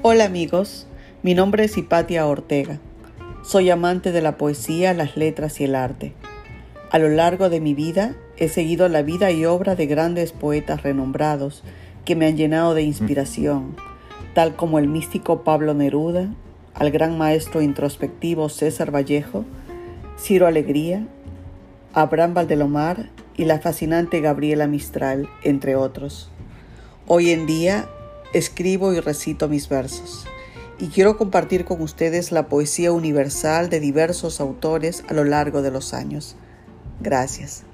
Hola amigos, mi nombre es Hipatia Ortega. Soy amante de la poesía, las letras y el arte. A lo largo de mi vida he seguido la vida y obra de grandes poetas renombrados que me han llenado de inspiración, tal como el místico Pablo Neruda, al gran maestro introspectivo César Vallejo, Ciro Alegría, Abraham Valdelomar y la fascinante Gabriela Mistral, entre otros. Hoy en día escribo y recito mis versos y quiero compartir con ustedes la poesía universal de diversos autores a lo largo de los años. Gracias.